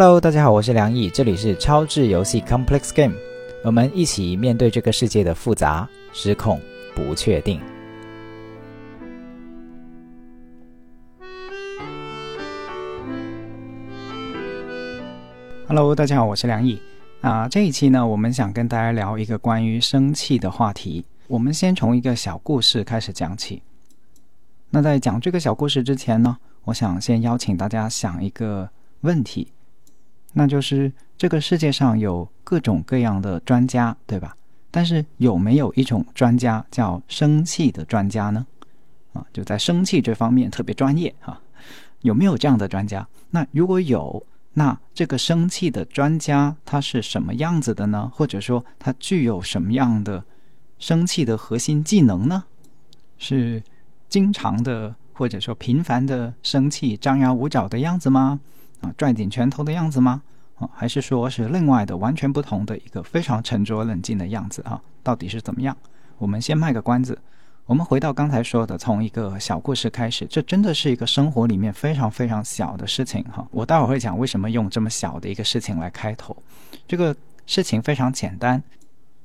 Hello，大家好，我是梁毅，这里是超智游戏 Complex Game，我们一起面对这个世界的复杂、失控、不确定。Hello，大家好，我是梁毅。啊，这一期呢，我们想跟大家聊一个关于生气的话题。我们先从一个小故事开始讲起。那在讲这个小故事之前呢，我想先邀请大家想一个问题。那就是这个世界上有各种各样的专家，对吧？但是有没有一种专家叫生气的专家呢？啊，就在生气这方面特别专业啊？有没有这样的专家？那如果有，那这个生气的专家他是什么样子的呢？或者说他具有什么样的生气的核心技能呢？是经常的或者说频繁的生气、张牙舞爪的样子吗？啊，攥紧拳头的样子吗？啊，还是说是另外的完全不同的一个非常沉着冷静的样子啊？到底是怎么样？我们先卖个关子。我们回到刚才说的，从一个小故事开始，这真的是一个生活里面非常非常小的事情哈。我待会儿会讲为什么用这么小的一个事情来开头。这个事情非常简单，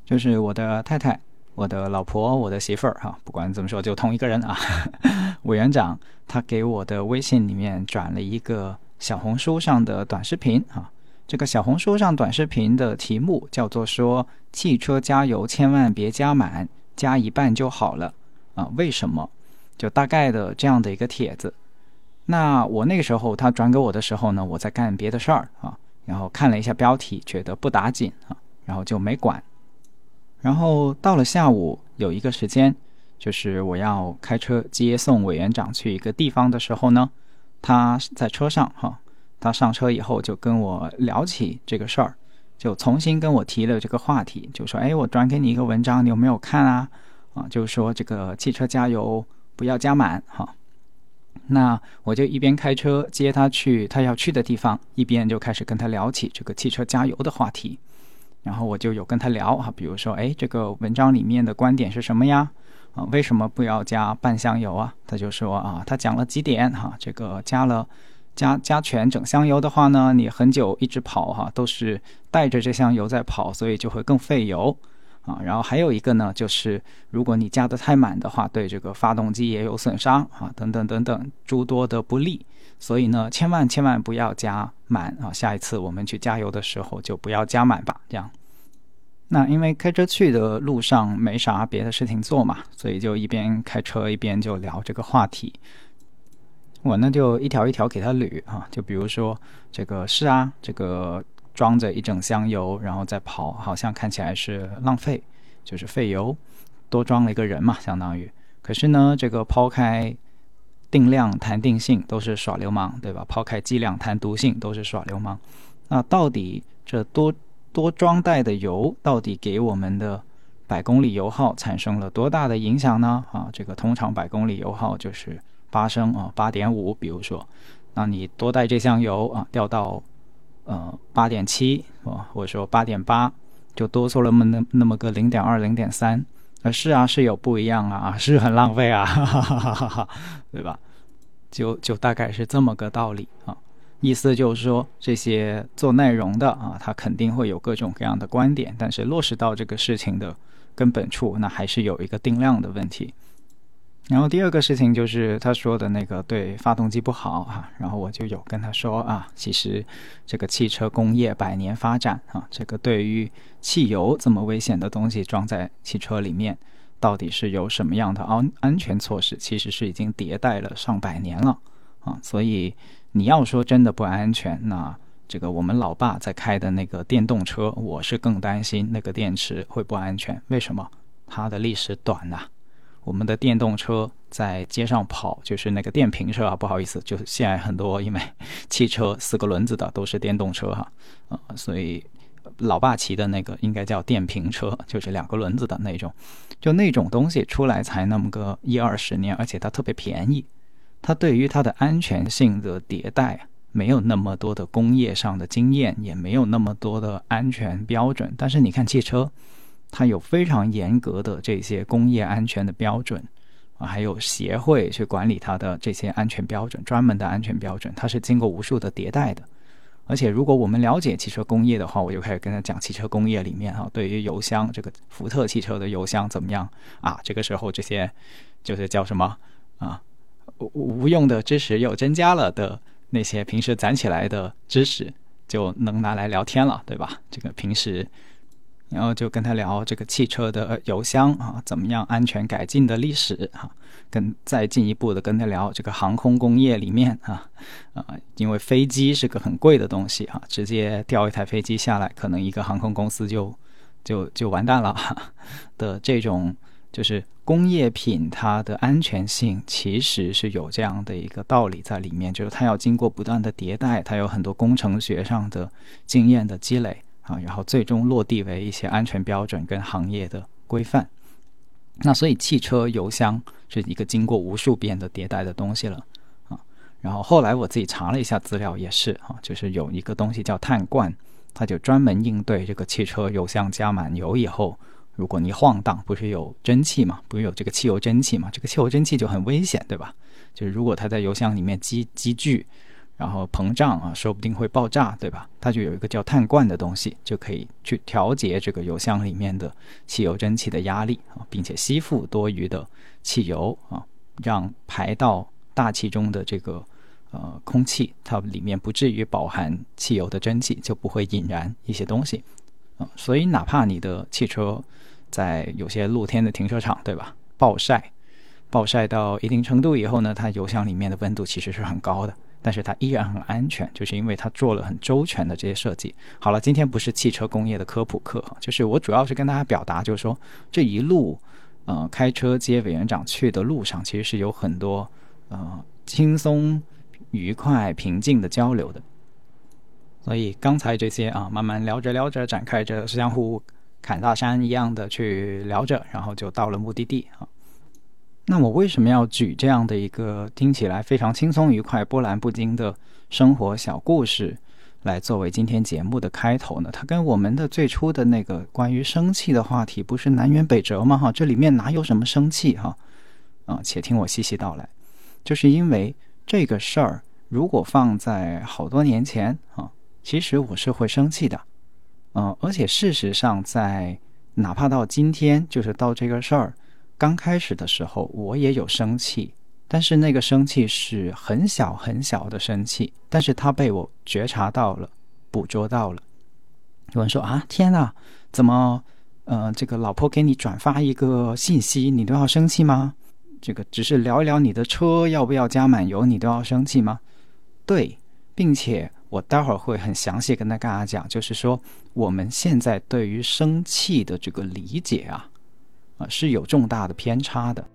就是我的太太、我的老婆、我的媳妇儿哈，不管怎么说，就同一个人啊。委员长他给我的微信里面转了一个。小红书上的短视频啊，这个小红书上短视频的题目叫做说汽车加油千万别加满，加一半就好了啊？为什么？就大概的这样的一个帖子。那我那个时候他转给我的时候呢，我在干别的事儿啊，然后看了一下标题，觉得不打紧啊，然后就没管。然后到了下午有一个时间，就是我要开车接送委员长去一个地方的时候呢。他在车上哈，他上车以后就跟我聊起这个事儿，就重新跟我提了这个话题，就说：“哎，我转给你一个文章，你有没有看啊？啊，就是说这个汽车加油不要加满哈。”那我就一边开车接他去他要去的地方，一边就开始跟他聊起这个汽车加油的话题。然后我就有跟他聊哈，比如说：“哎，这个文章里面的观点是什么呀？”啊，为什么不要加半箱油啊？他就说啊，他讲了几点哈，这个加了加加全整箱油的话呢，你很久一直跑哈，都是带着这箱油在跑，所以就会更费油啊。然后还有一个呢，就是如果你加的太满的话，对这个发动机也有损伤啊，等等等等诸多的不利。所以呢，千万千万不要加满啊。下一次我们去加油的时候就不要加满吧，这样。那因为开车去的路上没啥别的事情做嘛，所以就一边开车一边就聊这个话题。我呢就一条一条给他捋啊，就比如说这个是啊，这个装着一整箱油然后再跑，好像看起来是浪费，就是费油，多装了一个人嘛，相当于。可是呢，这个抛开定量谈定性都是耍流氓，对吧？抛开剂量谈毒性都是耍流氓。那到底这多？多装袋的油到底给我们的百公里油耗产生了多大的影响呢？啊，这个通常百公里油耗就是八升啊，八点五。比如说，那你多带这箱油啊，掉到呃八点七啊，或者说八点八，就多出了那么那那么个零点二、零点三。啊，是啊，是有不一样啊，是很浪费啊，哈哈哈哈哈，对吧？就就大概是这么个道理啊。意思就是说，这些做内容的啊，他肯定会有各种各样的观点，但是落实到这个事情的根本处，那还是有一个定量的问题。然后第二个事情就是他说的那个对发动机不好啊，然后我就有跟他说啊，其实这个汽车工业百年发展啊，这个对于汽油这么危险的东西装在汽车里面，到底是有什么样的安安全措施，其实是已经迭代了上百年了啊，所以。你要说真的不安全，那这个我们老爸在开的那个电动车，我是更担心那个电池会不安全。为什么？它的历史短呐。我们的电动车在街上跑，就是那个电瓶车啊，不好意思，就是现在很多因为汽车四个轮子的都是电动车哈，啊，所以老爸骑的那个应该叫电瓶车，就是两个轮子的那种，就那种东西出来才那么个一二十年，而且它特别便宜。它对于它的安全性的迭代没有那么多的工业上的经验，也没有那么多的安全标准。但是你看汽车，它有非常严格的这些工业安全的标准啊，还有协会去管理它的这些安全标准，专门的安全标准，它是经过无数的迭代的而且如果我们了解汽车工业的话，我就开始跟他讲汽车工业里面哈，对于油箱这个福特汽车的油箱怎么样啊？这个时候这些就是叫什么啊？无无用的知识又增加了的那些平时攒起来的知识就能拿来聊天了，对吧？这个平时。然后就跟他聊这个汽车的油箱啊，怎么样安全改进的历史啊，跟再进一步的跟他聊这个航空工业里面啊啊，因为飞机是个很贵的东西啊，直接掉一台飞机下来，可能一个航空公司就就就完蛋了 的这种，就是工业品它的安全性其实是有这样的一个道理在里面，就是它要经过不断的迭代，它有很多工程学上的经验的积累。啊，然后最终落地为一些安全标准跟行业的规范。那所以汽车油箱是一个经过无数遍的迭代的东西了啊。然后后来我自己查了一下资料，也是啊，就是有一个东西叫碳罐，它就专门应对这个汽车油箱加满油以后，如果你晃荡，不是有蒸汽嘛，不是有这个汽油蒸汽嘛，这个汽油蒸汽就很危险，对吧？就是如果它在油箱里面积积聚。然后膨胀啊，说不定会爆炸，对吧？它就有一个叫碳罐的东西，就可以去调节这个油箱里面的汽油蒸汽的压力啊，并且吸附多余的汽油啊，让排到大气中的这个呃空气，它里面不至于饱含汽油的蒸汽，就不会引燃一些东西啊。所以哪怕你的汽车在有些露天的停车场，对吧？暴晒，暴晒到一定程度以后呢，它油箱里面的温度其实是很高的。但是它依然很安全，就是因为它做了很周全的这些设计。好了，今天不是汽车工业的科普课，就是我主要是跟大家表达，就是说这一路，呃，开车接委员长去的路上，其实是有很多呃轻松、愉快、平静的交流的。所以刚才这些啊，慢慢聊着聊着，展开着相互砍大山一样的去聊着，然后就到了目的地啊。那我为什么要举这样的一个听起来非常轻松愉快、波澜不惊的生活小故事来作为今天节目的开头呢？它跟我们的最初的那个关于生气的话题不是南辕北辙吗？哈，这里面哪有什么生气？哈，啊，且听我细细道来。就是因为这个事儿，如果放在好多年前啊，其实我是会生气的，嗯，而且事实上，在哪怕到今天，就是到这个事儿。刚开始的时候，我也有生气，但是那个生气是很小很小的生气，但是他被我觉察到了，捕捉到了。有人说啊，天哪，怎么，呃，这个老婆给你转发一个信息，你都要生气吗？这个只是聊一聊你的车要不要加满油，你都要生气吗？对，并且我待会儿会很详细跟大家讲，就是说我们现在对于生气的这个理解啊。是有重大的偏差的。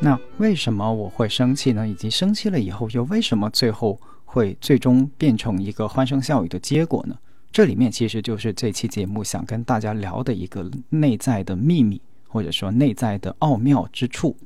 那为什么我会生气呢？以及生气了以后，又为什么最后会最终变成一个欢声笑语的结果呢？这里面其实就是这期节目想跟大家聊的一个内在的秘密，或者说内在的奥妙之处。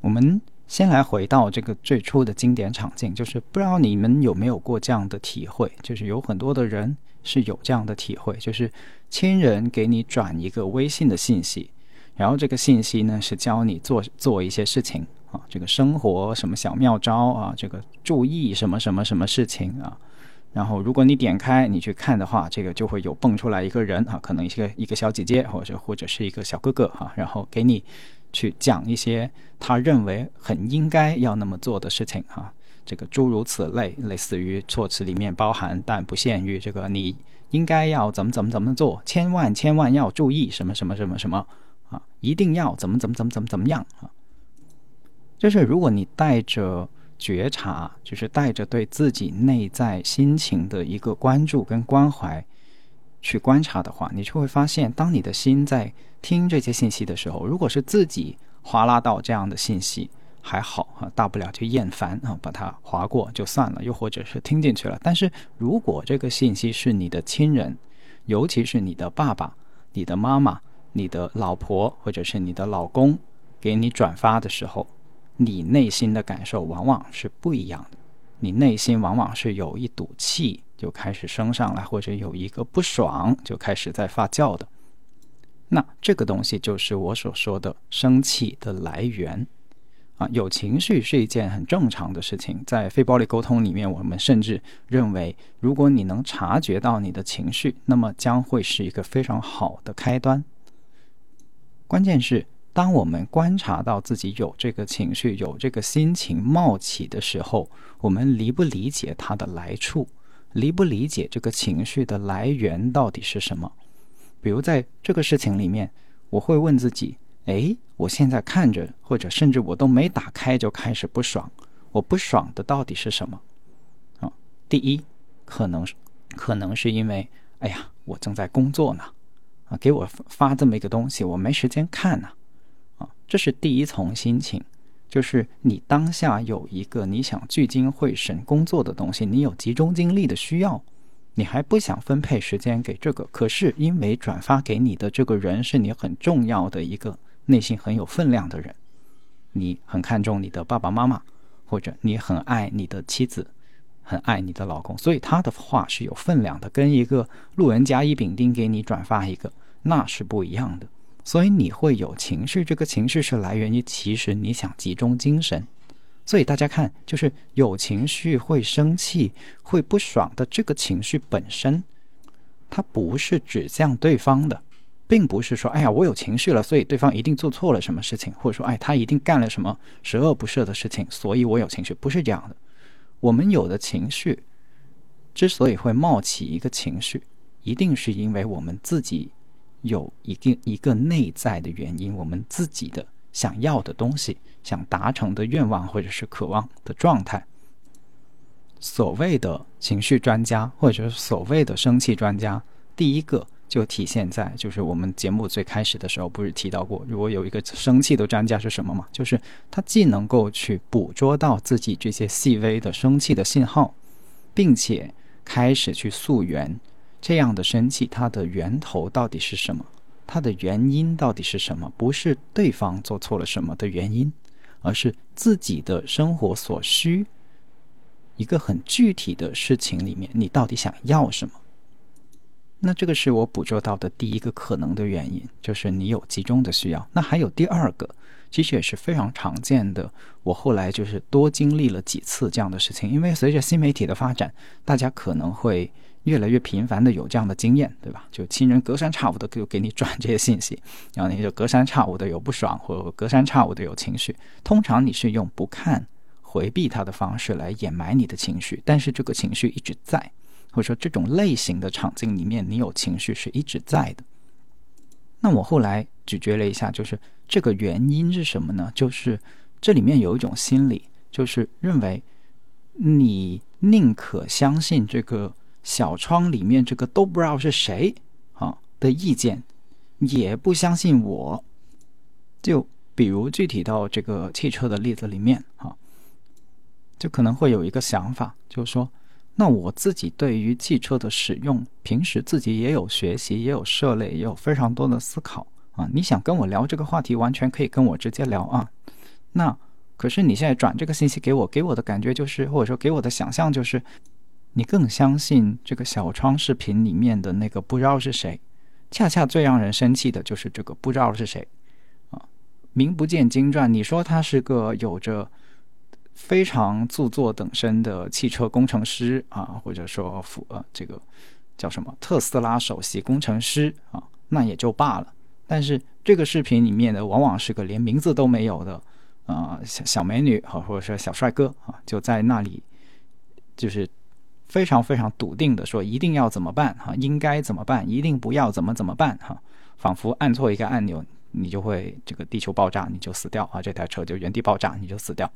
我们。先来回到这个最初的经典场景，就是不知道你们有没有过这样的体会，就是有很多的人是有这样的体会，就是亲人给你转一个微信的信息，然后这个信息呢是教你做做一些事情啊，这个生活什么小妙招啊，这个注意什么什么什么事情啊，然后如果你点开你去看的话，这个就会有蹦出来一个人啊，可能一个一个小姐姐或者或者是一个小哥哥哈，然后给你。去讲一些他认为很应该要那么做的事情哈，这个诸如此类，类似于措辞里面包含但不限于这个你应该要怎么怎么怎么做，千万千万要注意什么什么什么什么啊，一定要怎么怎么怎么怎么怎么样啊。就是如果你带着觉察，就是带着对自己内在心情的一个关注跟关怀去观察的话，你就会发现，当你的心在。听这些信息的时候，如果是自己划拉到这样的信息，还好啊，大不了就厌烦啊，把它划过就算了。又或者是听进去了，但是如果这个信息是你的亲人，尤其是你的爸爸、你的妈妈、你的老婆或者是你的老公给你转发的时候，你内心的感受往往是不一样的。你内心往往是有一堵气就开始升上来，或者有一个不爽就开始在发酵的。那这个东西就是我所说的生气的来源。啊，有情绪是一件很正常的事情。在非暴力沟通里面，我们甚至认为，如果你能察觉到你的情绪，那么将会是一个非常好的开端。关键是，当我们观察到自己有这个情绪、有这个心情冒起的时候，我们理不理解它的来处，理不理解这个情绪的来源到底是什么？比如在这个事情里面，我会问自己。哎，我现在看着，或者甚至我都没打开就开始不爽。我不爽的到底是什么？啊，第一，可能可能是因为，哎呀，我正在工作呢，啊，给我发这么一个东西，我没时间看呢，啊，这是第一层心情，就是你当下有一个你想聚精会神工作的东西，你有集中精力的需要，你还不想分配时间给这个，可是因为转发给你的这个人是你很重要的一个。内心很有分量的人，你很看重你的爸爸妈妈，或者你很爱你的妻子，很爱你的老公，所以他的话是有分量的，跟一个路人甲乙丙丁给你转发一个，那是不一样的。所以你会有情绪，这个情绪是来源于其实你想集中精神。所以大家看，就是有情绪会生气、会不爽的这个情绪本身，它不是指向对方的。并不是说，哎呀，我有情绪了，所以对方一定做错了什么事情，或者说，哎，他一定干了什么十恶不赦的事情，所以我有情绪，不是这样的。我们有的情绪之所以会冒起一个情绪，一定是因为我们自己有一定一个内在的原因，我们自己的想要的东西，想达成的愿望或者是渴望的状态。所谓的情绪专家，或者是所谓的生气专家，第一个。就体现在，就是我们节目最开始的时候，不是提到过，如果有一个生气的专家是什么嘛？就是他既能够去捕捉到自己这些细微的生气的信号，并且开始去溯源这样的生气，它的源头到底是什么？它的原因到底是什么？不是对方做错了什么的原因，而是自己的生活所需，一个很具体的事情里面，你到底想要什么？那这个是我捕捉到的第一个可能的原因，就是你有集中的需要。那还有第二个，其实也是非常常见的。我后来就是多经历了几次这样的事情，因为随着新媒体的发展，大家可能会越来越频繁的有这样的经验，对吧？就亲人隔三差五的就给你转这些信息，然后你就隔三差五的有不爽，或者隔三差五的有情绪。通常你是用不看、回避他的方式来掩埋你的情绪，但是这个情绪一直在。或者说这种类型的场景里面，你有情绪是一直在的。那我后来咀嚼了一下，就是这个原因是什么呢？就是这里面有一种心理，就是认为你宁可相信这个小窗里面这个都不知道是谁啊的意见，也不相信我。就比如具体到这个汽车的例子里面啊，就可能会有一个想法，就是说。那我自己对于汽车的使用，平时自己也有学习，也有涉猎，也有非常多的思考啊。你想跟我聊这个话题，完全可以跟我直接聊啊。那可是你现在转这个信息给我，给我的感觉就是，或者说给我的想象就是，你更相信这个小窗视频里面的那个不知道是谁。恰恰最让人生气的就是这个不知道是谁啊，名不见经传。你说他是个有着。非常著作等身的汽车工程师啊，或者说副呃这个叫什么特斯拉首席工程师啊，那也就罢了。但是这个视频里面的往往是个连名字都没有的啊小小美女啊，或者说小帅哥啊，就在那里就是非常非常笃定的说一定要怎么办哈，应该怎么办，一定不要怎么怎么办哈，仿佛按错一个按钮你就会这个地球爆炸，你就死掉啊，这台车就原地爆炸，你就死掉。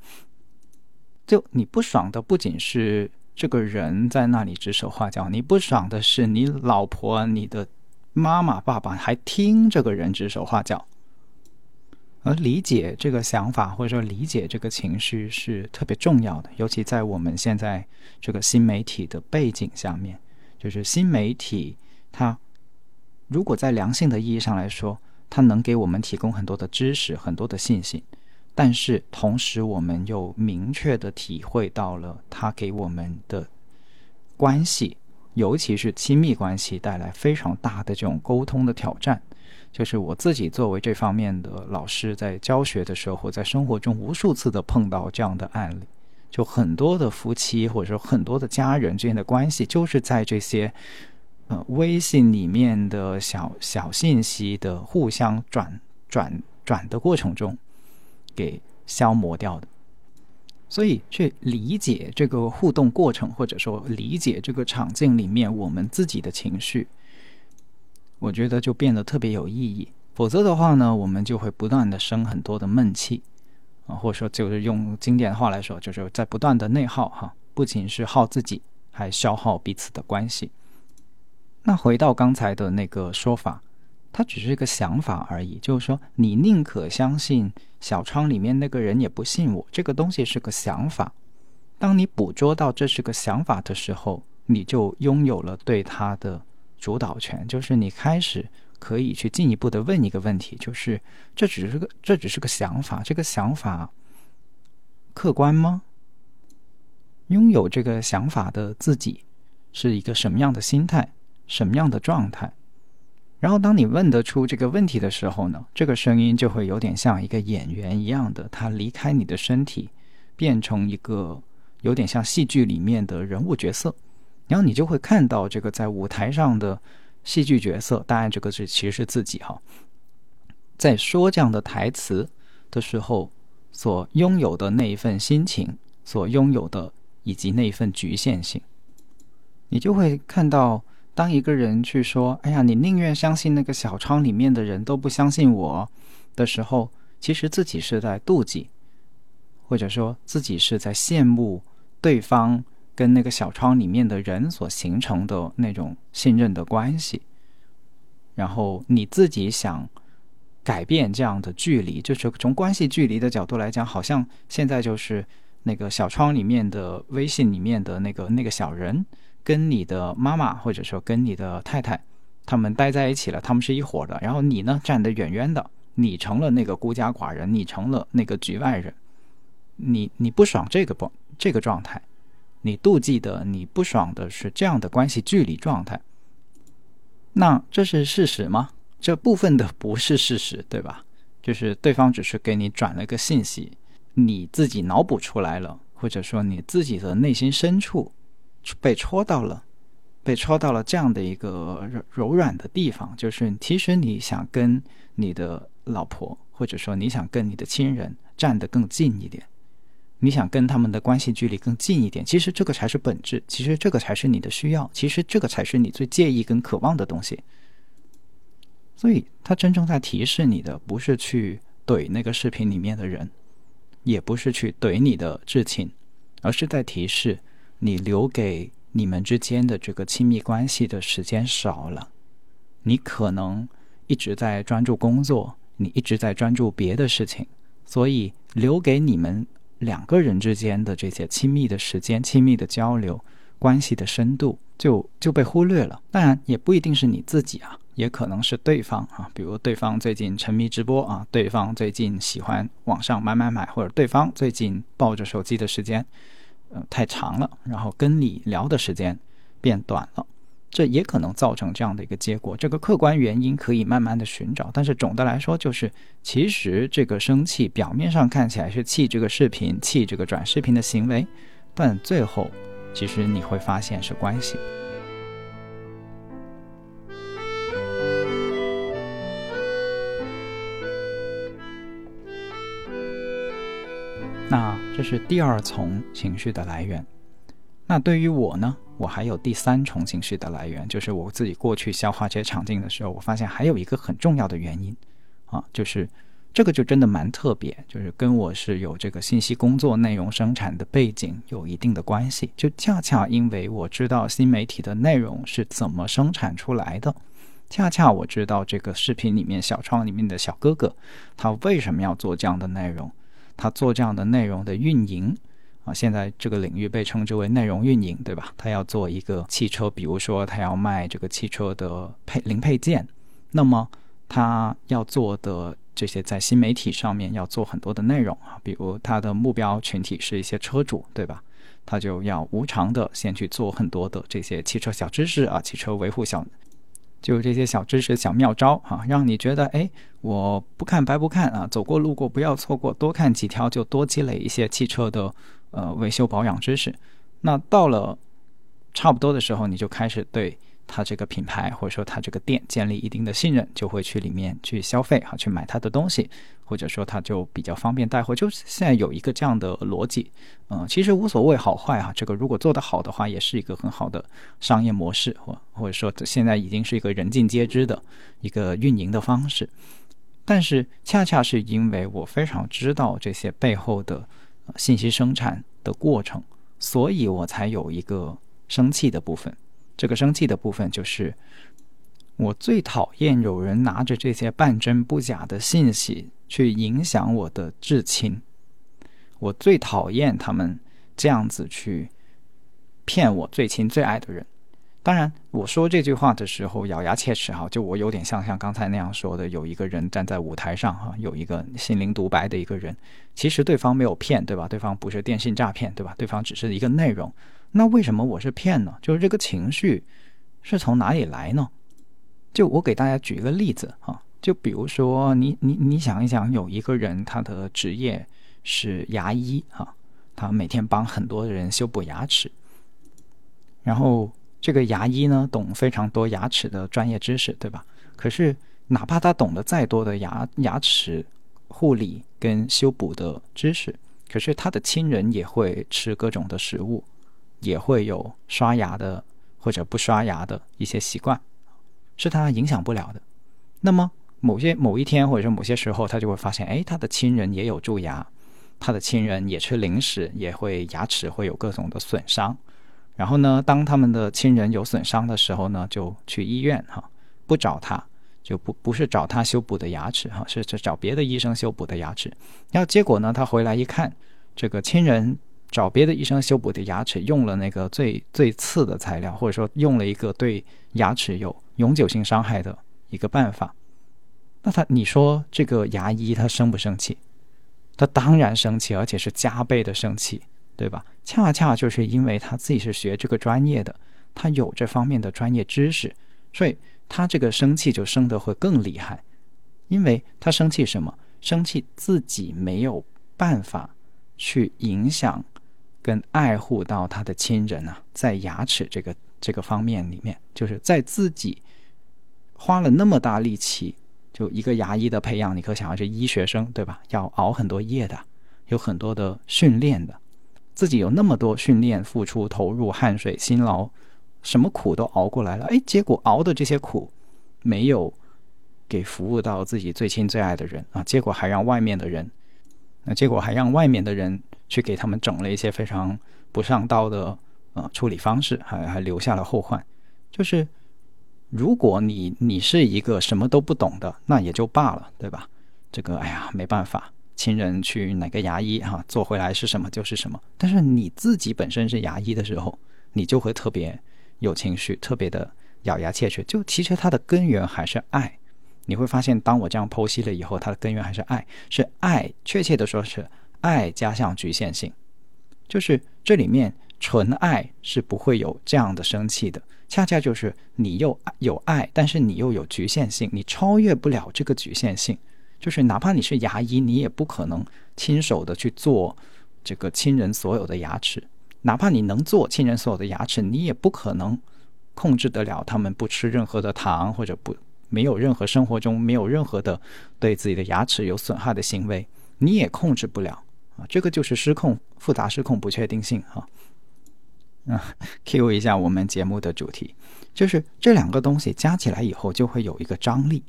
就你不爽的不仅是这个人在那里指手画脚，你不爽的是你老婆、你的妈妈、爸爸还听这个人指手画脚。而理解这个想法或者说理解这个情绪是特别重要的，尤其在我们现在这个新媒体的背景下面，就是新媒体它如果在良性的意义上来说，它能给我们提供很多的知识、很多的信息。但是同时，我们又明确的体会到了他给我们的关系，尤其是亲密关系带来非常大的这种沟通的挑战。就是我自己作为这方面的老师，在教学的时候，在生活中无数次的碰到这样的案例，就很多的夫妻或者说很多的家人之间的关系，就是在这些呃微信里面的小小信息的互相转转转的过程中给消磨掉的。所以，去理解这个互动过程，或者说理解这个场景里面我们自己的情绪。我觉得就变得特别有意义，否则的话呢，我们就会不断的生很多的闷气，啊，或者说就是用经典的话来说，就是在不断的内耗哈，不仅是耗自己，还消耗彼此的关系。那回到刚才的那个说法，它只是一个想法而已，就是说你宁可相信小窗里面那个人，也不信我，这个东西是个想法。当你捕捉到这是个想法的时候，你就拥有了对他的。主导权就是你开始可以去进一步的问一个问题，就是这只是个这只是个想法，这个想法客观吗？拥有这个想法的自己是一个什么样的心态，什么样的状态？然后当你问得出这个问题的时候呢，这个声音就会有点像一个演员一样的，他离开你的身体，变成一个有点像戏剧里面的人物角色。然后你就会看到这个在舞台上的戏剧角色，当然这个是其实是自己哈，在说这样的台词的时候所拥有的那一份心情，所拥有的以及那一份局限性，你就会看到，当一个人去说“哎呀，你宁愿相信那个小窗里面的人都不相信我”的时候，其实自己是在妒忌，或者说自己是在羡慕对方。跟那个小窗里面的人所形成的那种信任的关系，然后你自己想改变这样的距离，就是从关系距离的角度来讲，好像现在就是那个小窗里面的微信里面的那个那个小人，跟你的妈妈或者说跟你的太太他们待在一起了，他们是一伙的，然后你呢站得远远的，你成了那个孤家寡人，你成了那个局外人，你你不爽这个不这个状态。你妒忌的、你不爽的是这样的关系距离状态，那这是事实吗？这部分的不是事实，对吧？就是对方只是给你转了个信息，你自己脑补出来了，或者说你自己的内心深处被戳到了，被戳到了这样的一个柔柔软的地方，就是其实你想跟你的老婆，或者说你想跟你的亲人站得更近一点。你想跟他们的关系距离更近一点，其实这个才是本质，其实这个才是你的需要，其实这个才是你最介意跟渴望的东西。所以，他真正在提示你的，不是去怼那个视频里面的人，也不是去怼你的至亲，而是在提示你留给你们之间的这个亲密关系的时间少了，你可能一直在专注工作，你一直在专注别的事情，所以留给你们。两个人之间的这些亲密的时间、亲密的交流、关系的深度，就就被忽略了。当然，也不一定是你自己啊，也可能是对方啊。比如对方最近沉迷直播啊，对方最近喜欢网上买买买，或者对方最近抱着手机的时间，呃，太长了，然后跟你聊的时间变短了。这也可能造成这样的一个结果。这个客观原因可以慢慢的寻找，但是总的来说，就是其实这个生气表面上看起来是气这个视频、气这个转视频的行为，但最后其实你会发现是关系。那这是第二重情绪的来源。那对于我呢？我还有第三重情绪的来源，就是我自己过去消化这些场景的时候，我发现还有一个很重要的原因，啊，就是这个就真的蛮特别，就是跟我是有这个信息工作内容生产的背景有一定的关系。就恰恰因为我知道新媒体的内容是怎么生产出来的，恰恰我知道这个视频里面小窗里面的小哥哥，他为什么要做这样的内容，他做这样的内容的运营。啊，现在这个领域被称之为内容运营，对吧？他要做一个汽车，比如说他要卖这个汽车的配零配件，那么他要做的这些在新媒体上面要做很多的内容啊，比如他的目标群体是一些车主，对吧？他就要无偿的先去做很多的这些汽车小知识啊，汽车维护小就这些小知识、小妙招啊，让你觉得哎，我不看白不看啊，走过路过不要错过，多看几条就多积累一些汽车的呃维修保养知识。那到了差不多的时候，你就开始对。他这个品牌或者说他这个店建立一定的信任，就会去里面去消费哈，去买他的东西，或者说他就比较方便带货。就是现在有一个这样的逻辑，嗯，其实无所谓好坏哈，这个如果做得好的话，也是一个很好的商业模式，或或者说现在已经是一个人尽皆知的一个运营的方式。但是恰恰是因为我非常知道这些背后的信息生产的过程，所以我才有一个生气的部分。这个生气的部分就是，我最讨厌有人拿着这些半真不假的信息去影响我的至亲。我最讨厌他们这样子去骗我最亲最爱的人。当然，我说这句话的时候咬牙切齿哈，就我有点像像刚才那样说的，有一个人站在舞台上哈，有一个心灵独白的一个人，其实对方没有骗，对吧？对方不是电信诈骗，对吧？对方只是一个内容。那为什么我是骗呢？就是这个情绪是从哪里来呢？就我给大家举一个例子啊，就比如说你你你想一想，有一个人他的职业是牙医啊，他每天帮很多人修补牙齿，然后这个牙医呢懂非常多牙齿的专业知识，对吧？可是哪怕他懂得再多的牙牙齿护理跟修补的知识，可是他的亲人也会吃各种的食物。也会有刷牙的或者不刷牙的一些习惯，是他影响不了的。那么某些某一天或者说某些时候，他就会发现，哎，他的亲人也有蛀牙，他的亲人也吃零食，也会牙齿会有各种的损伤。然后呢，当他们的亲人有损伤的时候呢，就去医院哈，不找他，就不不是找他修补的牙齿哈，是找别的医生修补的牙齿。然后结果呢，他回来一看，这个亲人。找别的医生修补的牙齿，用了那个最最次的材料，或者说用了一个对牙齿有永久性伤害的一个办法。那他，你说这个牙医他生不生气？他当然生气，而且是加倍的生气，对吧？恰恰就是因为他自己是学这个专业的，他有这方面的专业知识，所以他这个生气就生得会更厉害。因为他生气什么？生气自己没有办法去影响。跟爱护到他的亲人啊，在牙齿这个这个方面里面，就是在自己花了那么大力气，就一个牙医的培养，你可想而知，医学生对吧？要熬很多夜的，有很多的训练的，自己有那么多训练、付出、投入、汗水、辛劳，什么苦都熬过来了，哎，结果熬的这些苦没有给服务到自己最亲最爱的人啊，结果还让外面的人，那结果还让外面的人。去给他们整了一些非常不上道的呃处理方式，还还留下了后患。就是如果你你是一个什么都不懂的，那也就罢了，对吧？这个哎呀没办法，亲人去哪个牙医哈做回来是什么就是什么。但是你自己本身是牙医的时候，你就会特别有情绪，特别的咬牙切齿。就其实它的根源还是爱。你会发现，当我这样剖析了以后，它的根源还是爱，是爱。确切的说是。爱加上局限性，就是这里面纯爱是不会有这样的生气的。恰恰就是你又有爱，但是你又有局限性，你超越不了这个局限性。就是哪怕你是牙医，你也不可能亲手的去做这个亲人所有的牙齿。哪怕你能做亲人所有的牙齿，你也不可能控制得了他们不吃任何的糖，或者不没有任何生活中没有任何的对自己的牙齿有损害的行为，你也控制不了啊。这个就是失控、复杂失控、不确定性哈。啊，Q 一下我们节目的主题，就是这两个东西加起来以后就会有一个张力。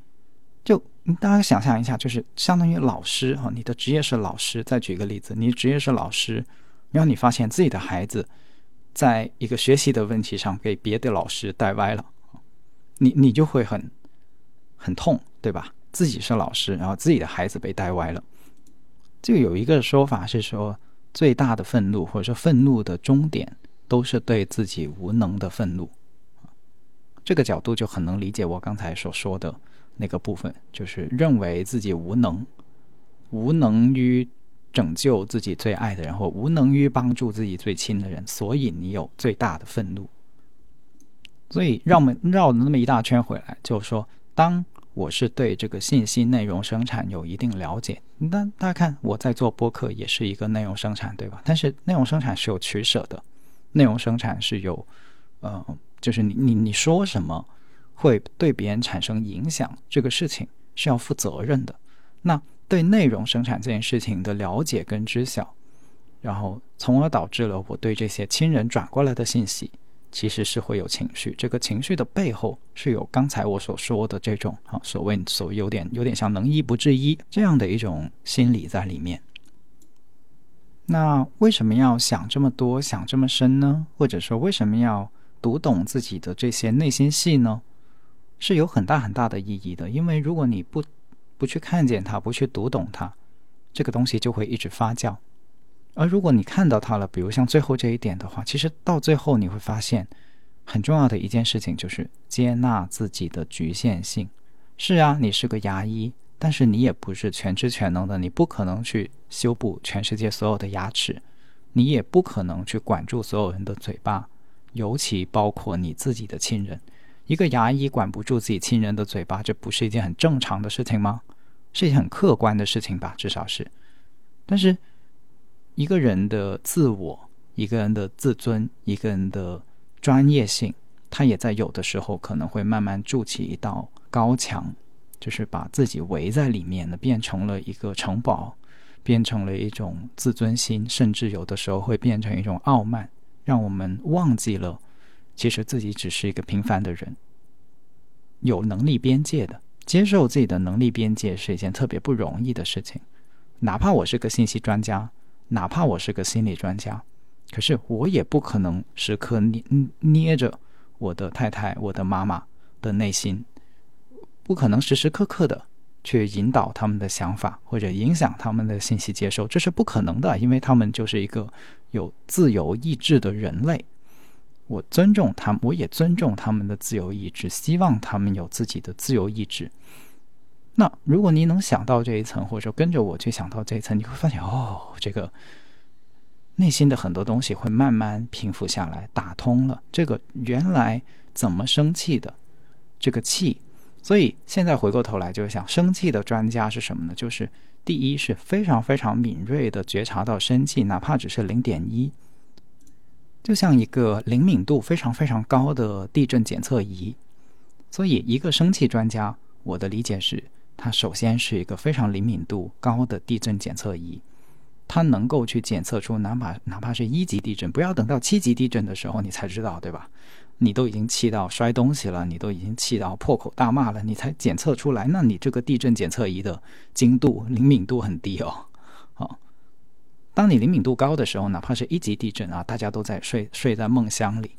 就大家想象一下，就是相当于老师哈，你的职业是老师。再举个例子，你职业是老师，然后你发现自己的孩子在一个学习的问题上被别的老师带歪了，你你就会很很痛，对吧？自己是老师，然后自己的孩子被带歪了。就有一个说法是说，最大的愤怒或者说愤怒的终点，都是对自己无能的愤怒。这个角度就很能理解我刚才所说的那个部分，就是认为自己无能，无能于拯救自己最爱的人，或无能于帮助自己最亲的人，所以你有最大的愤怒。所以绕们绕了那么一大圈回来，就是说，当我是对这个信息内容生产有一定了解，那大家看我在做播客也是一个内容生产，对吧？但是内容生产是有取舍的，内容生产是有，呃，就是你你你说什么会对别人产生影响，这个事情是要负责任的。那对内容生产这件事情的了解跟知晓，然后从而导致了我对这些亲人转过来的信息。其实是会有情绪，这个情绪的背后是有刚才我所说的这种啊，所谓所谓有点有点像能医不治医这样的一种心理在里面。那为什么要想这么多、想这么深呢？或者说为什么要读懂自己的这些内心戏呢？是有很大很大的意义的。因为如果你不不去看见它，不去读懂它，这个东西就会一直发酵。而如果你看到它了，比如像最后这一点的话，其实到最后你会发现，很重要的一件事情就是接纳自己的局限性。是啊，你是个牙医，但是你也不是全知全能的，你不可能去修补全世界所有的牙齿，你也不可能去管住所有人的嘴巴，尤其包括你自己的亲人。一个牙医管不住自己亲人的嘴巴，这不是一件很正常的事情吗？是一件很客观的事情吧，至少是。但是。一个人的自我，一个人的自尊，一个人的专业性，他也在有的时候可能会慢慢筑起一道高墙，就是把自己围在里面呢，变成了一个城堡，变成了一种自尊心，甚至有的时候会变成一种傲慢，让我们忘记了，其实自己只是一个平凡的人，有能力边界的，接受自己的能力边界是一件特别不容易的事情，哪怕我是个信息专家。哪怕我是个心理专家，可是我也不可能时刻捏捏着我的太太、我的妈妈的内心，不可能时时刻刻的去引导他们的想法或者影响他们的信息接收，这是不可能的，因为他们就是一个有自由意志的人类。我尊重他们，我也尊重他们的自由意志，希望他们有自己的自由意志。那如果你能想到这一层，或者说跟着我去想到这一层，你会发现哦，这个内心的很多东西会慢慢平复下来，打通了。这个原来怎么生气的这个气，所以现在回过头来就是想，生气的专家是什么呢？就是第一是非常非常敏锐的觉察到生气，哪怕只是零点一，就像一个灵敏度非常非常高的地震检测仪。所以一个生气专家，我的理解是。它首先是一个非常灵敏度高的地震检测仪，它能够去检测出哪怕哪怕是一级地震，不要等到七级地震的时候你才知道，对吧？你都已经气到摔东西了，你都已经气到破口大骂了，你才检测出来，那你这个地震检测仪的精度灵敏度很低哦。好，当你灵敏度高的时候，哪怕是一级地震啊，大家都在睡睡在梦乡里，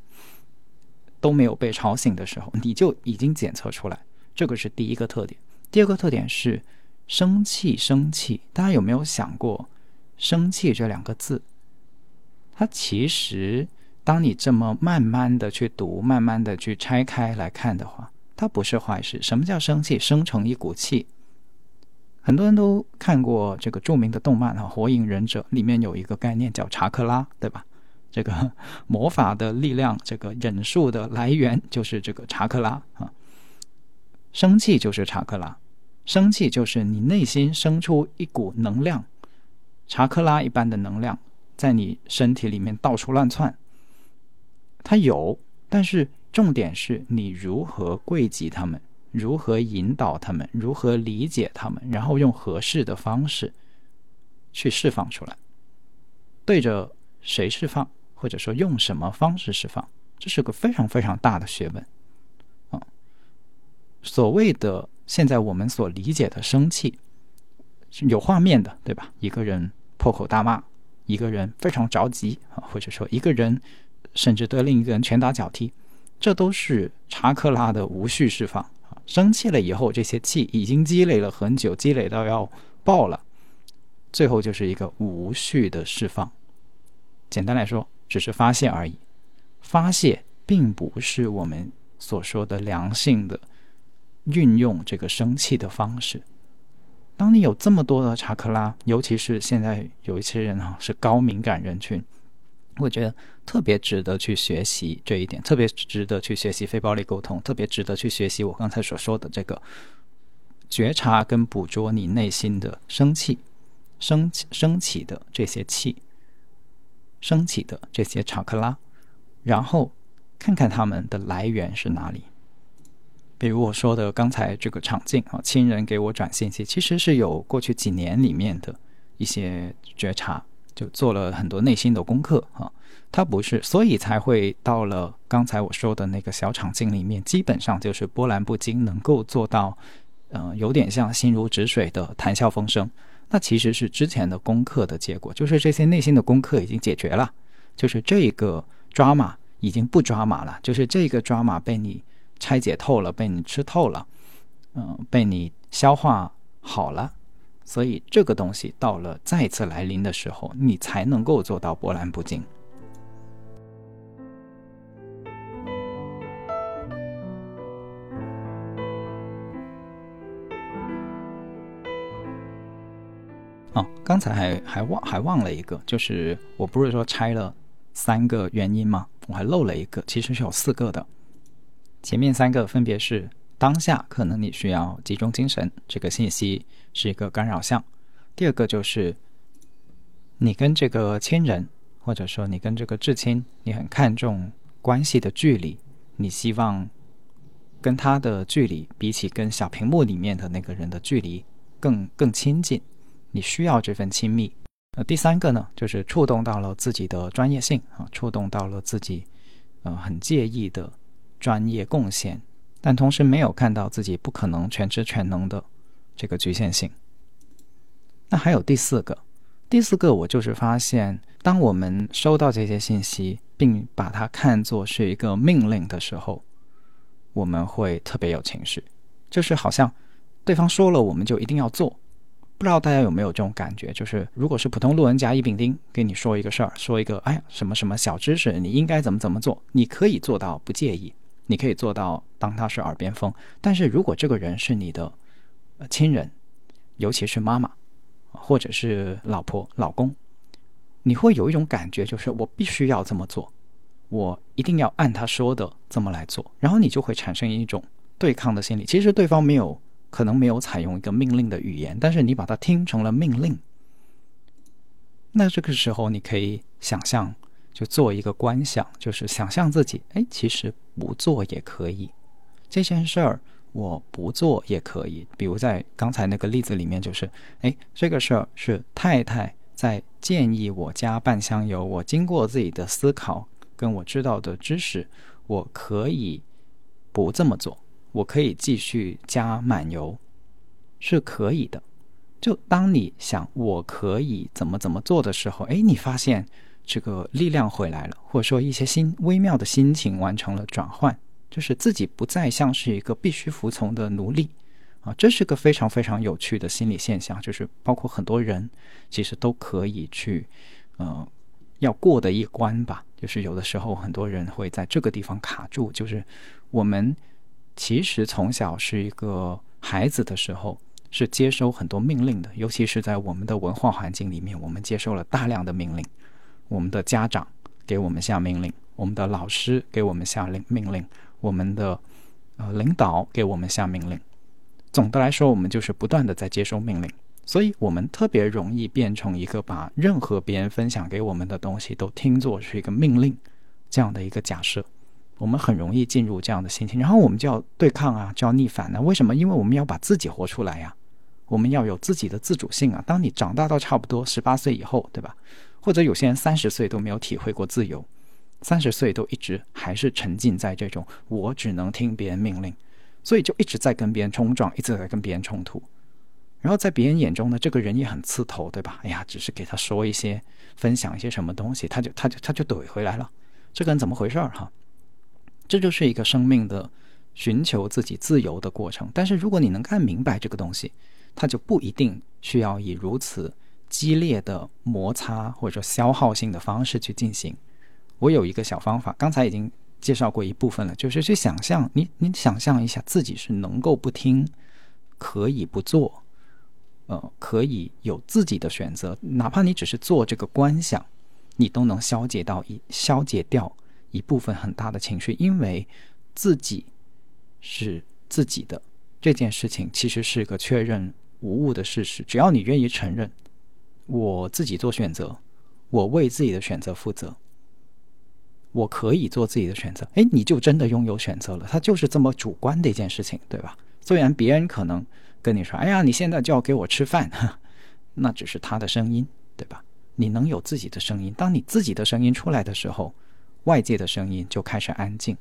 都没有被吵醒的时候，你就已经检测出来，这个是第一个特点。第二个特点是生气，生气。大家有没有想过，生气这两个字，它其实当你这么慢慢的去读，慢慢的去拆开来看的话，它不是坏事。什么叫生气？生成一股气。很多人都看过这个著名的动漫啊，《火影忍者》里面有一个概念叫查克拉，对吧？这个魔法的力量，这个忍术的来源就是这个查克拉啊。生气就是查克拉。生气就是你内心生出一股能量，查克拉一般的能量在你身体里面到处乱窜。它有，但是重点是你如何贵及他们，如何引导他们，如何理解他们，然后用合适的方式去释放出来。对着谁释放，或者说用什么方式释放，这是个非常非常大的学问啊。所谓的。现在我们所理解的生气，是有画面的，对吧？一个人破口大骂，一个人非常着急啊，或者说一个人甚至对另一个人拳打脚踢，这都是查克拉的无序释放。生气了以后，这些气已经积累了很久，积累到要爆了，最后就是一个无序的释放。简单来说，只是发泄而已。发泄并不是我们所说的良性的。运用这个生气的方式。当你有这么多的查克拉，尤其是现在有一些人啊是高敏感人群，我觉得特别值得去学习这一点，特别值得去学习非暴力沟通，特别值得去学习我刚才所说的这个觉察跟捕捉你内心的生气、升起、升起的这些气、升起的这些查克拉，然后看看他们的来源是哪里。比如我说的刚才这个场景啊，亲人给我转信息，其实是有过去几年里面的一些觉察。就做了很多内心的功课啊，他不是，所以才会到了刚才我说的那个小场景里面，基本上就是波澜不惊，能够做到，嗯，有点像心如止水的谈笑风生。那其实是之前的功课的结果，就是这些内心的功课已经解决了，就是这个抓马已经不抓马了，就是这个抓马被你拆解透了，被你吃透了，嗯，被你消化好了。所以这个东西到了再次来临的时候，你才能够做到波澜不惊。哦，刚才还还忘还忘了一个，就是我不是说拆了三个原因吗？我还漏了一个，其实是有四个的。前面三个分别是。当下可能你需要集中精神，这个信息是一个干扰项。第二个就是你跟这个亲人，或者说你跟这个至亲，你很看重关系的距离，你希望跟他的距离比起跟小屏幕里面的那个人的距离更更亲近，你需要这份亲密。呃，第三个呢，就是触动到了自己的专业性啊，触动到了自己呃很介意的专业贡献。但同时没有看到自己不可能全知全能的这个局限性。那还有第四个，第四个我就是发现，当我们收到这些信息，并把它看作是一个命令的时候，我们会特别有情绪，就是好像对方说了，我们就一定要做。不知道大家有没有这种感觉？就是如果是普通路人甲乙丙丁跟你说一个事儿，说一个哎呀什么什么小知识，你应该怎么怎么做，你可以做到不介意。你可以做到当他是耳边风，但是如果这个人是你的亲人，尤其是妈妈，或者是老婆、老公，你会有一种感觉，就是我必须要这么做，我一定要按他说的这么来做，然后你就会产生一种对抗的心理。其实对方没有可能没有采用一个命令的语言，但是你把它听成了命令，那这个时候你可以想象。就做一个观想，就是想象自己，哎，其实不做也可以，这件事儿我不做也可以。比如在刚才那个例子里面，就是，哎，这个事儿是太太在建议我加半箱油，我经过自己的思考跟我知道的知识，我可以不这么做，我可以继续加满油，是可以的。就当你想我可以怎么怎么做的时候，哎，你发现。这个力量回来了，或者说一些心微妙的心情完成了转换，就是自己不再像是一个必须服从的奴隶啊，这是个非常非常有趣的心理现象，就是包括很多人其实都可以去呃要过的一关吧，就是有的时候很多人会在这个地方卡住，就是我们其实从小是一个孩子的时候是接收很多命令的，尤其是在我们的文化环境里面，我们接受了大量的命令。我们的家长给我们下命令，我们的老师给我们下令命令，我们的呃领导给我们下命令。总的来说，我们就是不断的在接收命令，所以我们特别容易变成一个把任何别人分享给我们的东西都听作是一个命令这样的一个假设。我们很容易进入这样的心情，然后我们就要对抗啊，就要逆反呢？为什么？因为我们要把自己活出来呀，我们要有自己的自主性啊。当你长大到差不多十八岁以后，对吧？或者有些人三十岁都没有体会过自由，三十岁都一直还是沉浸在这种我只能听别人命令，所以就一直在跟别人冲撞，一直在跟别人冲突。然后在别人眼中呢，这个人也很刺头，对吧？哎呀，只是给他说一些、分享一些什么东西，他就他就他就怼回来了。这个人怎么回事儿哈？这就是一个生命的寻求自己自由的过程。但是如果你能看明白这个东西，他就不一定需要以如此。激烈的摩擦或者消耗性的方式去进行。我有一个小方法，刚才已经介绍过一部分了，就是去想象你，你想象一下自己是能够不听，可以不做，呃，可以有自己的选择，哪怕你只是做这个观想，你都能消解到一消解掉一部分很大的情绪，因为自己是自己的这件事情，其实是个确认无误的事实。只要你愿意承认，我自己做选择，我为自己的选择负责，我可以做自己的选择。哎，你就真的拥有选择了。它就是这么主观的一件事情，对吧？虽然别人可能跟你说：“哎呀，你现在就要给我吃饭。”那只是他的声音，对吧？你能有自己的声音。当你自己的声音出来的时候，外界的声音就开始安静。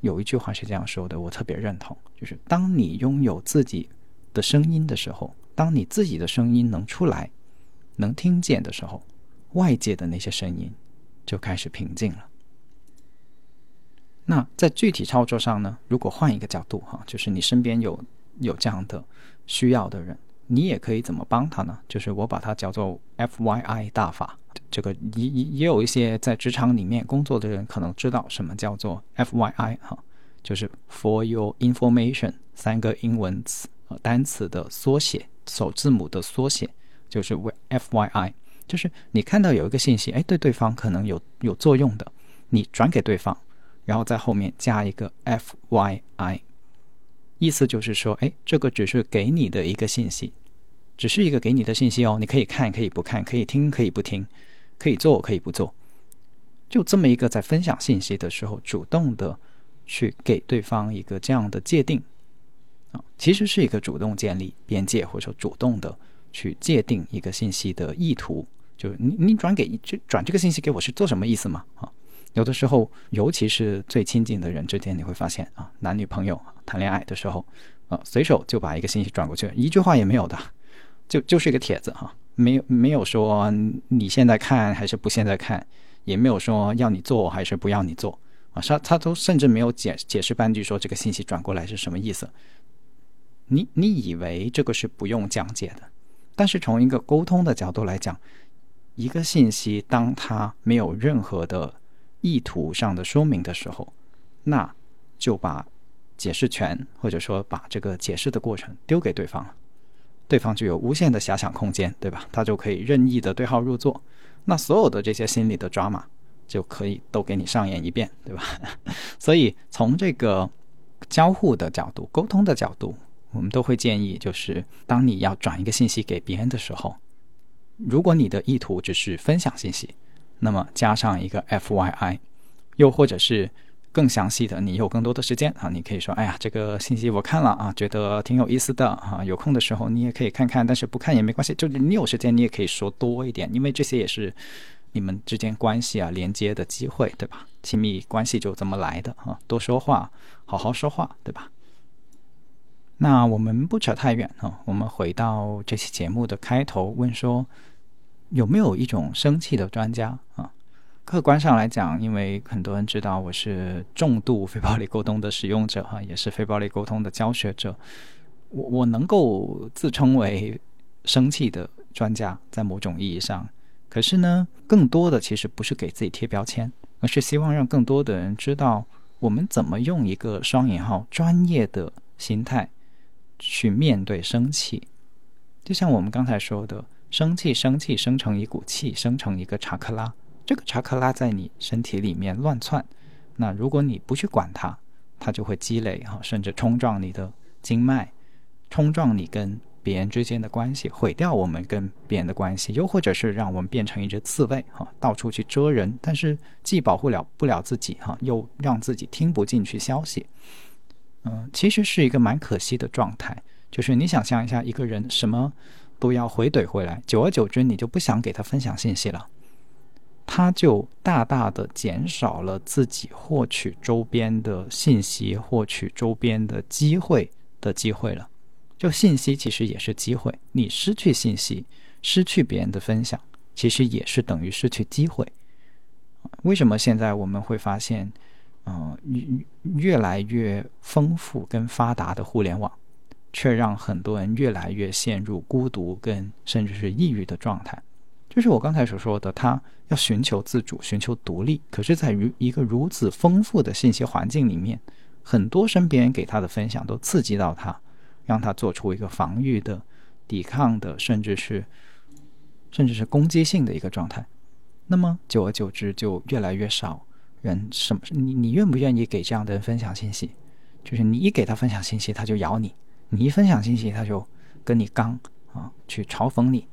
有一句话是这样说的，我特别认同，就是当你拥有自己的声音的时候，当你自己的声音能出来、能听见的时候，外界的那些声音就开始平静了。那在具体操作上呢？如果换一个角度哈，就是你身边有有这样的需要的人。你也可以怎么帮他呢？就是我把它叫做 F Y I 大法。这个也也有一些在职场里面工作的人可能知道什么叫做 F Y I 哈，就是 For Your Information 三个英文词呃单词的缩写，首字母的缩写就是 F Y I。就是你看到有一个信息，哎，对对方可能有有作用的，你转给对方，然后在后面加一个 F Y I，意思就是说，哎，这个只是给你的一个信息。只是一个给你的信息哦，你可以看，可以不看，可以听，可以不听，可以做，可以不做，就这么一个在分享信息的时候，主动的去给对方一个这样的界定啊，其实是一个主动建立边界，或者说主动的去界定一个信息的意图，就你你转给这转这个信息给我是做什么意思嘛？啊，有的时候，尤其是最亲近的人之间，你会发现啊，男女朋友谈恋爱的时候啊，随手就把一个信息转过去，一句话也没有的。就就是一个帖子哈，没有没有说你现在看还是不现在看，也没有说要你做还是不要你做啊，他他都甚至没有解解释半句说这个信息转过来是什么意思。你你以为这个是不用讲解的，但是从一个沟通的角度来讲，一个信息当它没有任何的意图上的说明的时候，那就把解释权或者说把这个解释的过程丢给对方了。对方就有无限的遐想空间，对吧？他就可以任意的对号入座，那所有的这些心理的抓马就可以都给你上演一遍，对吧？所以从这个交互的角度、沟通的角度，我们都会建议，就是当你要转一个信息给别人的时候，如果你的意图只是分享信息，那么加上一个 F Y I，又或者是。更详细的，你有更多的时间啊，你可以说，哎呀，这个信息我看了啊，觉得挺有意思的啊，有空的时候你也可以看看，但是不看也没关系，就你有时间你也可以说多一点，因为这些也是你们之间关系啊连接的机会，对吧？亲密关系就这么来的啊，多说话，好好说话，对吧？那我们不扯太远啊，我们回到这期节目的开头，问说有没有一种生气的专家啊？客观上来讲，因为很多人知道我是重度非暴力沟通的使用者哈，也是非暴力沟通的教学者，我我能够自称为生气的专家，在某种意义上。可是呢，更多的其实不是给自己贴标签，而是希望让更多的人知道，我们怎么用一个双引号专业的心态去面对生气。就像我们刚才说的，生气，生气生成一股气，生成一个查克拉。这个查克拉在你身体里面乱窜，那如果你不去管它，它就会积累哈，甚至冲撞你的经脉，冲撞你跟别人之间的关系，毁掉我们跟别人的关系，又或者是让我们变成一只刺猬哈，到处去蛰人，但是既保护了不了自己哈，又让自己听不进去消息，嗯，其实是一个蛮可惜的状态。就是你想象一下，一个人什么都要回怼回来，久而久之，你就不想给他分享信息了。他就大大的减少了自己获取周边的信息、获取周边的机会的机会了。就信息其实也是机会，你失去信息、失去别人的分享，其实也是等于失去机会。为什么现在我们会发现，嗯，越来越丰富跟发达的互联网，却让很多人越来越陷入孤独跟甚至是抑郁的状态？就是我刚才所说的，他要寻求自主、寻求独立，可是，在于一个如此丰富的信息环境里面，很多身边给他的分享都刺激到他，让他做出一个防御的、抵抗的，甚至是甚至是攻击性的一个状态。那么久而久之就越来越少人什么？你你愿不愿意给这样的人分享信息？就是你一给他分享信息，他就咬你；你一分享信息，他就跟你刚啊，去嘲讽你。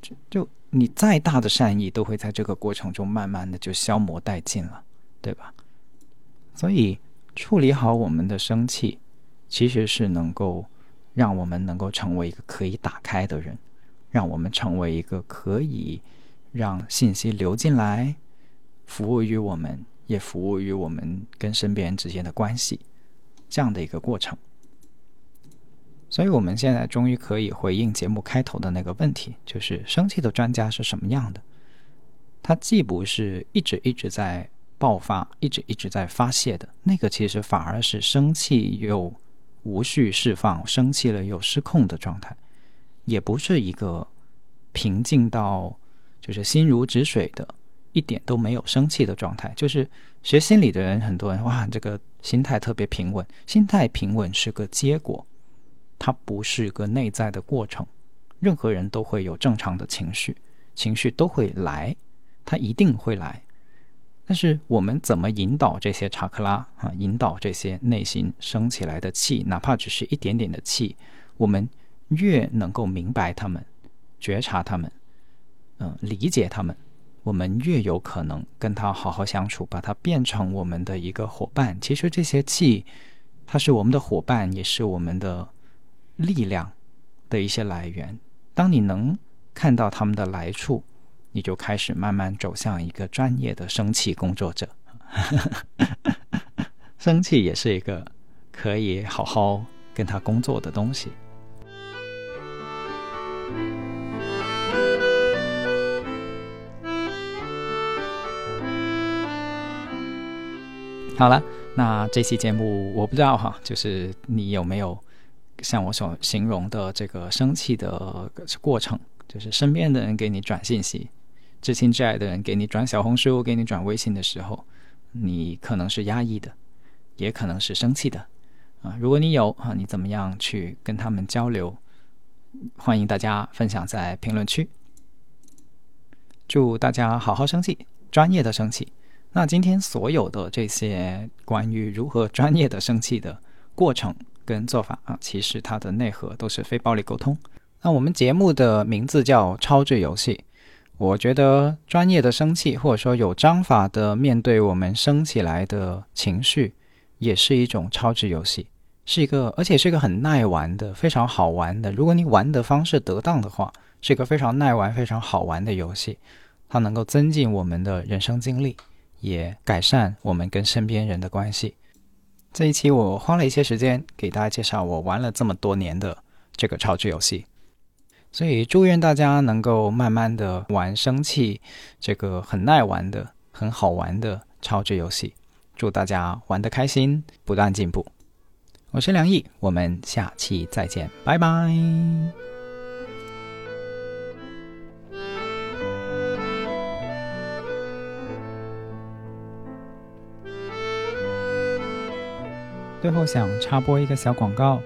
就就你再大的善意，都会在这个过程中慢慢的就消磨殆尽了，对吧？所以处理好我们的生气，其实是能够让我们能够成为一个可以打开的人，让我们成为一个可以让信息流进来，服务于我们，也服务于我们跟身边人之间的关系。这样的一个过程，所以我们现在终于可以回应节目开头的那个问题，就是生气的专家是什么样的？他既不是一直一直在爆发，一直一直在发泄的那个，其实反而是生气又无序释放，生气了又失控的状态，也不是一个平静到就是心如止水的。一点都没有生气的状态，就是学心理的人，很多人哇，这个心态特别平稳。心态平稳是个结果，它不是个内在的过程。任何人都会有正常的情绪，情绪都会来，它一定会来。但是我们怎么引导这些查克拉啊，引导这些内心升起来的气，哪怕只是一点点的气，我们越能够明白他们，觉察他们，嗯，理解他们。我们越有可能跟他好好相处，把他变成我们的一个伙伴。其实这些气，它是我们的伙伴，也是我们的力量的一些来源。当你能看到他们的来处，你就开始慢慢走向一个专业的生气工作者。生气也是一个可以好好跟他工作的东西。好了，那这期节目我不知道哈，就是你有没有像我所形容的这个生气的过程，就是身边的人给你转信息，至亲至爱的人给你转小红书、给你转微信的时候，你可能是压抑的，也可能是生气的啊。如果你有啊，你怎么样去跟他们交流？欢迎大家分享在评论区。祝大家好好生气，专业的生气。那今天所有的这些关于如何专业的生气的过程跟做法啊，其实它的内核都是非暴力沟通。那我们节目的名字叫超智游戏，我觉得专业的生气或者说有章法的面对我们升起来的情绪，也是一种超智游戏，是一个而且是一个很耐玩的、非常好玩的。如果你玩的方式得当的话，是一个非常耐玩、非常好玩的游戏，它能够增进我们的人生经历。也改善我们跟身边人的关系。这一期我花了一些时间给大家介绍我玩了这么多年的这个超智游戏，所以祝愿大家能够慢慢的玩生气这个很耐玩的、很好玩的超智游戏。祝大家玩得开心，不断进步。我是梁毅，我们下期再见，拜拜。最后想插播一个小广告，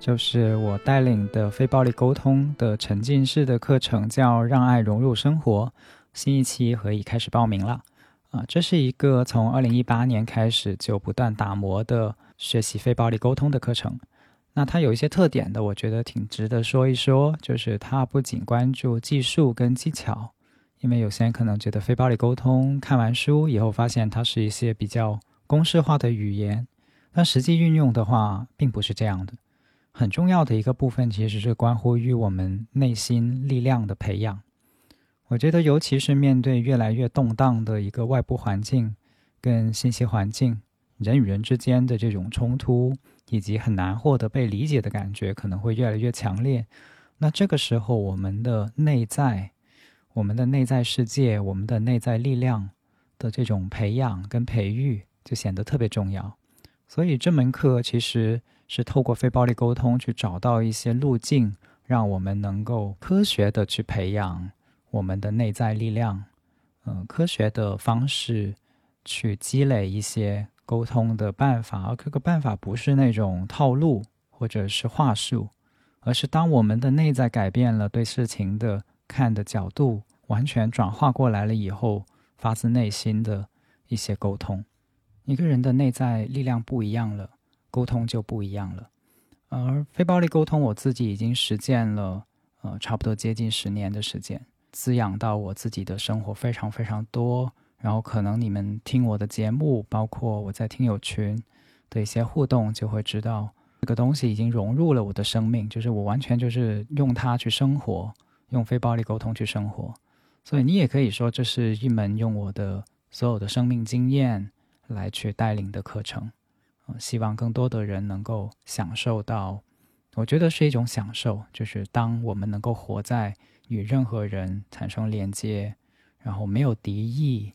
就是我带领的非暴力沟通的沉浸式的课程，叫《让爱融入生活》，新一期可以开始报名了。啊，这是一个从二零一八年开始就不断打磨的学习非暴力沟通的课程。那它有一些特点的，我觉得挺值得说一说。就是它不仅关注技术跟技巧，因为有些人可能觉得非暴力沟通看完书以后发现它是一些比较公式化的语言。但实际运用的话，并不是这样的。很重要的一个部分，其实是关乎于我们内心力量的培养。我觉得，尤其是面对越来越动荡的一个外部环境跟信息环境，人与人之间的这种冲突，以及很难获得被理解的感觉，可能会越来越强烈。那这个时候，我们的内在、我们的内在世界、我们的内在力量的这种培养跟培育，就显得特别重要。所以这门课其实是透过非暴力沟通去找到一些路径，让我们能够科学的去培养我们的内在力量，嗯，科学的方式去积累一些沟通的办法。而这个办法不是那种套路或者是话术，而是当我们的内在改变了对事情的看的角度，完全转化过来了以后，发自内心的一些沟通。一个人的内在力量不一样了，沟通就不一样了。而非暴力沟通，我自己已经实践了，呃，差不多接近十年的时间，滋养到我自己的生活非常非常多。然后可能你们听我的节目，包括我在听友群的一些互动，就会知道这个东西已经融入了我的生命，就是我完全就是用它去生活，用非暴力沟通去生活。所以你也可以说，这是一门用我的所有的生命经验来去带领的课程。希望更多的人能够享受到，我觉得是一种享受，就是当我们能够活在与任何人产生连接，然后没有敌意。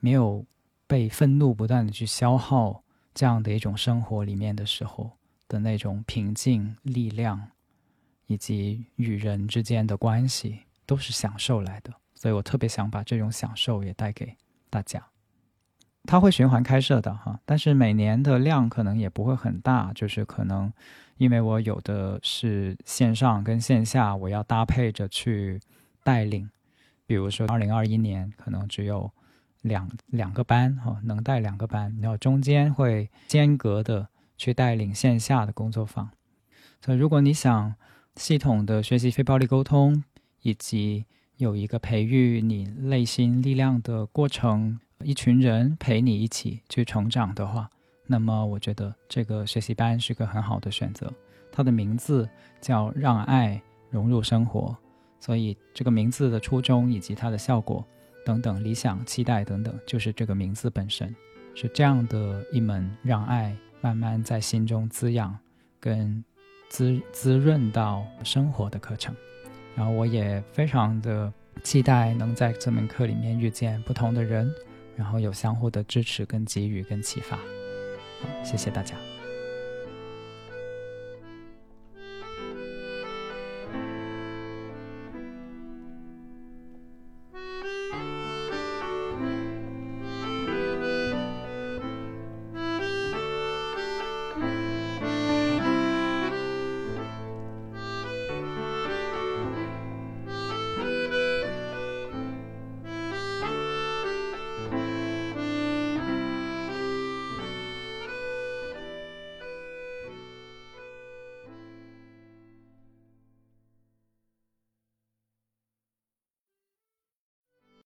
没有被愤怒不断的去消耗这样的一种生活里面的时候的那种平静、力量，以及与人之间的关系，都是享受来的。所以我特别想把这种享受也带给大家。它会循环开设的哈，但是每年的量可能也不会很大，就是可能因为我有的是线上跟线下，我要搭配着去带领。比如说二零二一年可能只有。两两个班哈，能带两个班，然后中间会间隔的去带领线下的工作坊。所以，如果你想系统的学习非暴力沟通，以及有一个培育你内心力量的过程，一群人陪你一起去成长的话，那么我觉得这个学习班是个很好的选择。它的名字叫“让爱融入生活”，所以这个名字的初衷以及它的效果。等等，理想、期待等等，就是这个名字本身，是这样的一门让爱慢慢在心中滋养、跟滋滋润到生活的课程。然后我也非常的期待能在这门课里面遇见不同的人，然后有相互的支持、跟给予、跟启发。谢谢大家。